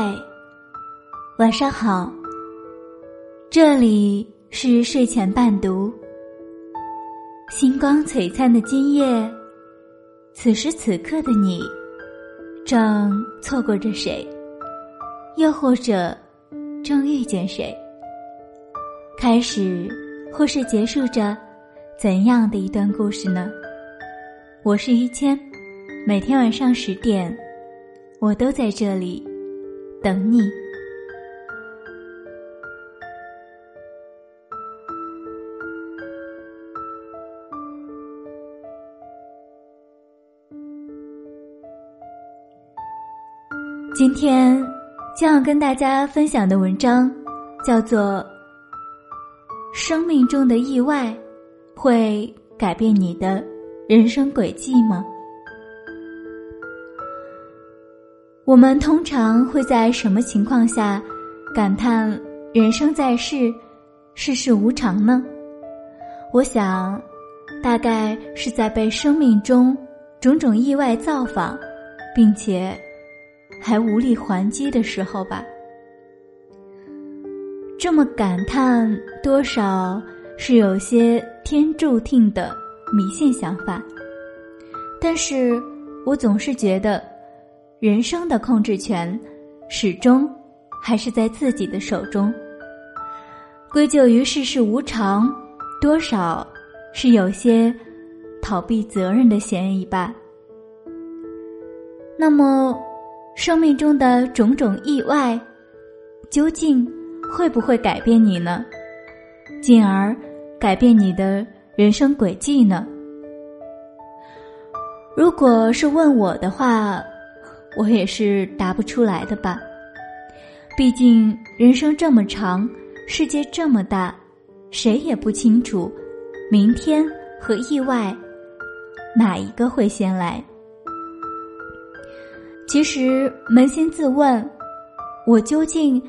嗨，晚上好。这里是睡前伴读。星光璀璨的今夜，此时此刻的你，正错过着谁？又或者，正遇见谁？开始或是结束着怎样的一段故事呢？我是于谦，每天晚上十点，我都在这里。等你。今天将要跟大家分享的文章叫做《生命中的意外会改变你的人生轨迹吗》。我们通常会在什么情况下感叹人生在世，世事无常呢？我想，大概是在被生命中种种意外造访，并且还无力还击的时候吧。这么感叹，多少是有些天注定的迷信想法，但是我总是觉得。人生的控制权，始终还是在自己的手中。归咎于世事无常，多少是有些逃避责任的嫌疑吧。那么，生命中的种种意外，究竟会不会改变你呢？进而改变你的人生轨迹呢？如果是问我的话。我也是答不出来的吧，毕竟人生这么长，世界这么大，谁也不清楚明天和意外哪一个会先来。其实扪心自问，我究竟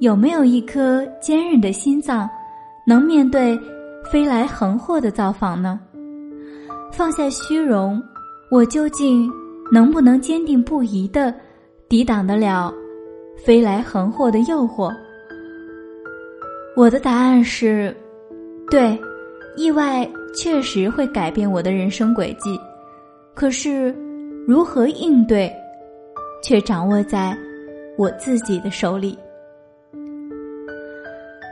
有没有一颗坚韧的心脏，能面对飞来横祸的造访呢？放下虚荣，我究竟？能不能坚定不移的抵挡得了飞来横祸的诱惑？我的答案是：对，意外确实会改变我的人生轨迹。可是，如何应对，却掌握在我自己的手里。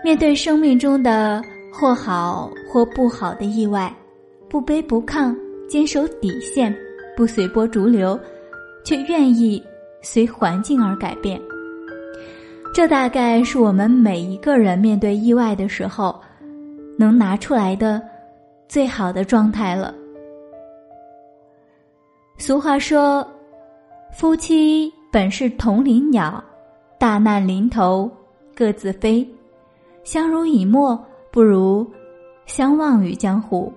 面对生命中的或好或不好的意外，不卑不亢，坚守底线。不随波逐流，却愿意随环境而改变。这大概是我们每一个人面对意外的时候，能拿出来的最好的状态了。俗话说：“夫妻本是同林鸟，大难临头各自飞。相濡以沫不如相忘于江湖。”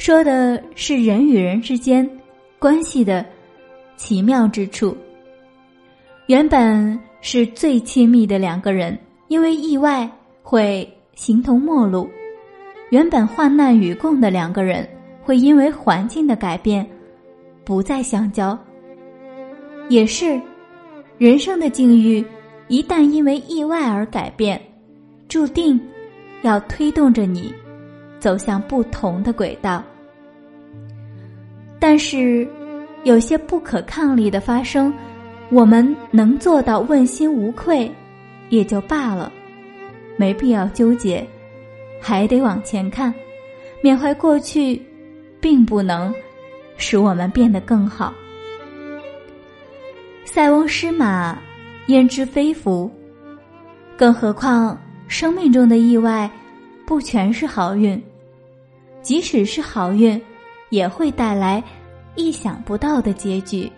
说的是人与人之间关系的奇妙之处。原本是最亲密的两个人，因为意外会形同陌路；原本患难与共的两个人，会因为环境的改变不再相交。也是，人生的境遇一旦因为意外而改变，注定要推动着你。走向不同的轨道，但是有些不可抗力的发生，我们能做到问心无愧，也就罢了，没必要纠结，还得往前看，缅怀过去，并不能使我们变得更好。塞翁失马，焉知非福？更何况生命中的意外，不全是好运。即使是好运，也会带来意想不到的结局。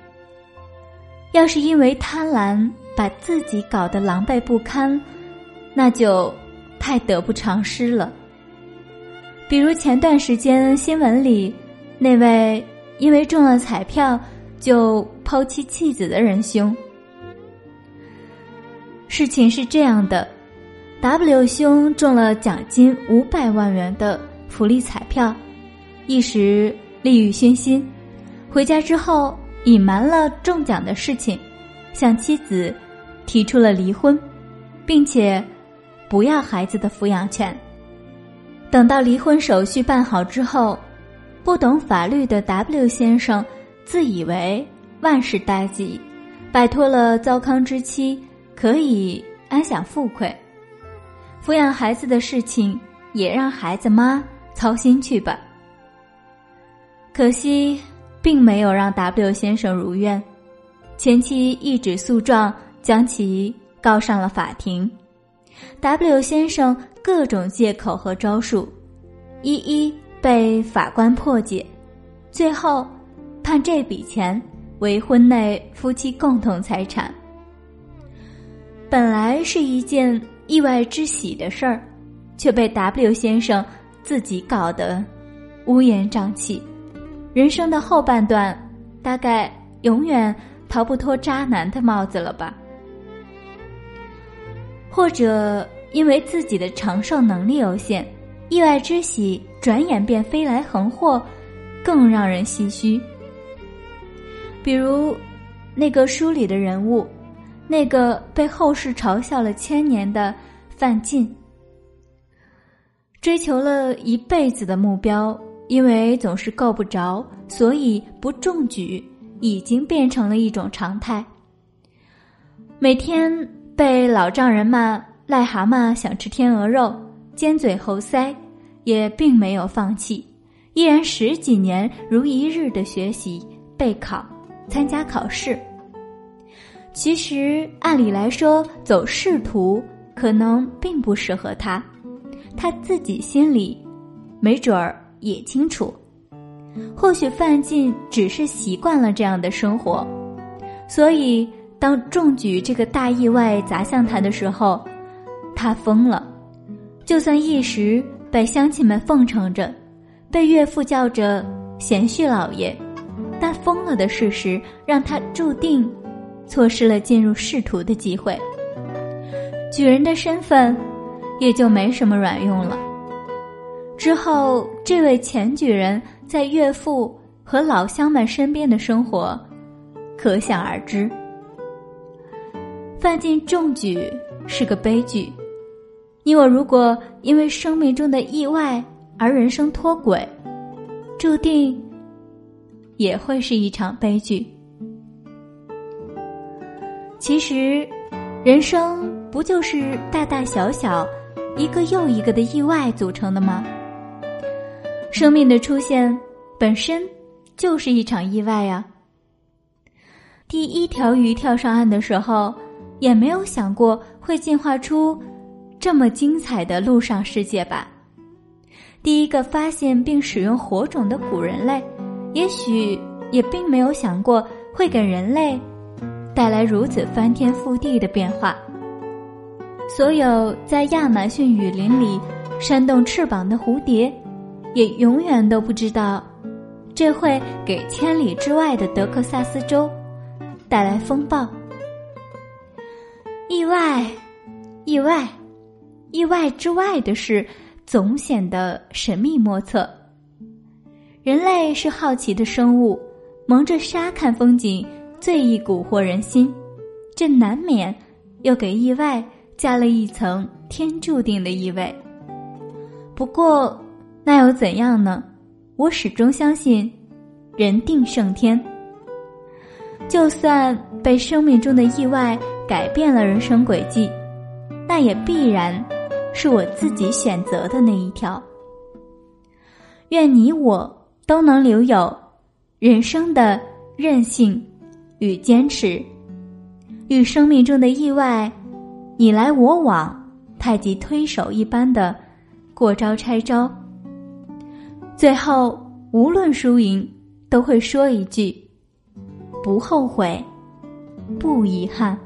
要是因为贪婪把自己搞得狼狈不堪，那就太得不偿失了。比如前段时间新闻里那位因为中了彩票就抛妻弃子的仁兄，事情是这样的：W 兄中了奖金五百万元的。福利彩票，一时利欲熏心，回家之后隐瞒了中奖的事情，向妻子提出了离婚，并且不要孩子的抚养权。等到离婚手续办好之后，不懂法律的 W 先生自以为万事大吉，摆脱了糟糠之妻，可以安享富贵。抚养孩子的事情也让孩子妈操心去吧。可惜，并没有让 W 先生如愿，前妻一纸诉状将其告上了法庭。W 先生各种借口和招数，一一被法官破解，最后判这笔钱为婚内夫妻共同财产。本来是一件。意外之喜的事儿，却被 W 先生自己搞得乌烟瘴气。人生的后半段，大概永远逃不脱渣男的帽子了吧？或者因为自己的承受能力有限，意外之喜转眼便飞来横祸，更让人唏嘘。比如那个书里的人物。那个被后世嘲笑了千年的范进，追求了一辈子的目标，因为总是够不着，所以不中举，已经变成了一种常态。每天被老丈人骂癞蛤蟆想吃天鹅肉，尖嘴猴腮，也并没有放弃，依然十几年如一日的学习、备考、参加考试。其实，按理来说，走仕途可能并不适合他，他自己心里没准儿也清楚。或许范进只是习惯了这样的生活，所以当中举这个大意外砸向他的时候，他疯了。就算一时被乡亲们奉承着，被岳父叫着贤婿老爷，但疯了的事实让他注定。错失了进入仕途的机会，举人的身份也就没什么卵用了。之后，这位前举人在岳父和老乡们身边的生活，可想而知。范进中举是个悲剧，你我如果因为生命中的意外而人生脱轨，注定也会是一场悲剧。其实，人生不就是大大小小、一个又一个的意外组成的吗？生命的出现本身就是一场意外呀。第一条鱼跳上岸的时候，也没有想过会进化出这么精彩的陆上世界吧？第一个发现并使用火种的古人类，也许也并没有想过会给人类。带来如此翻天覆地的变化，所有在亚马逊雨林里扇动翅膀的蝴蝶，也永远都不知道，这会给千里之外的德克萨斯州带来风暴。意外，意外，意外之外的事，总显得神秘莫测。人类是好奇的生物，蒙着纱看风景。最易蛊惑人心，这难免又给意外加了一层天注定的意味。不过，那又怎样呢？我始终相信，人定胜天。就算被生命中的意外改变了人生轨迹，那也必然是我自己选择的那一条。愿你我都能留有人生的韧性。与坚持，与生命中的意外，你来我往，太极推手一般的过招拆招。最后，无论输赢，都会说一句：不后悔，不遗憾。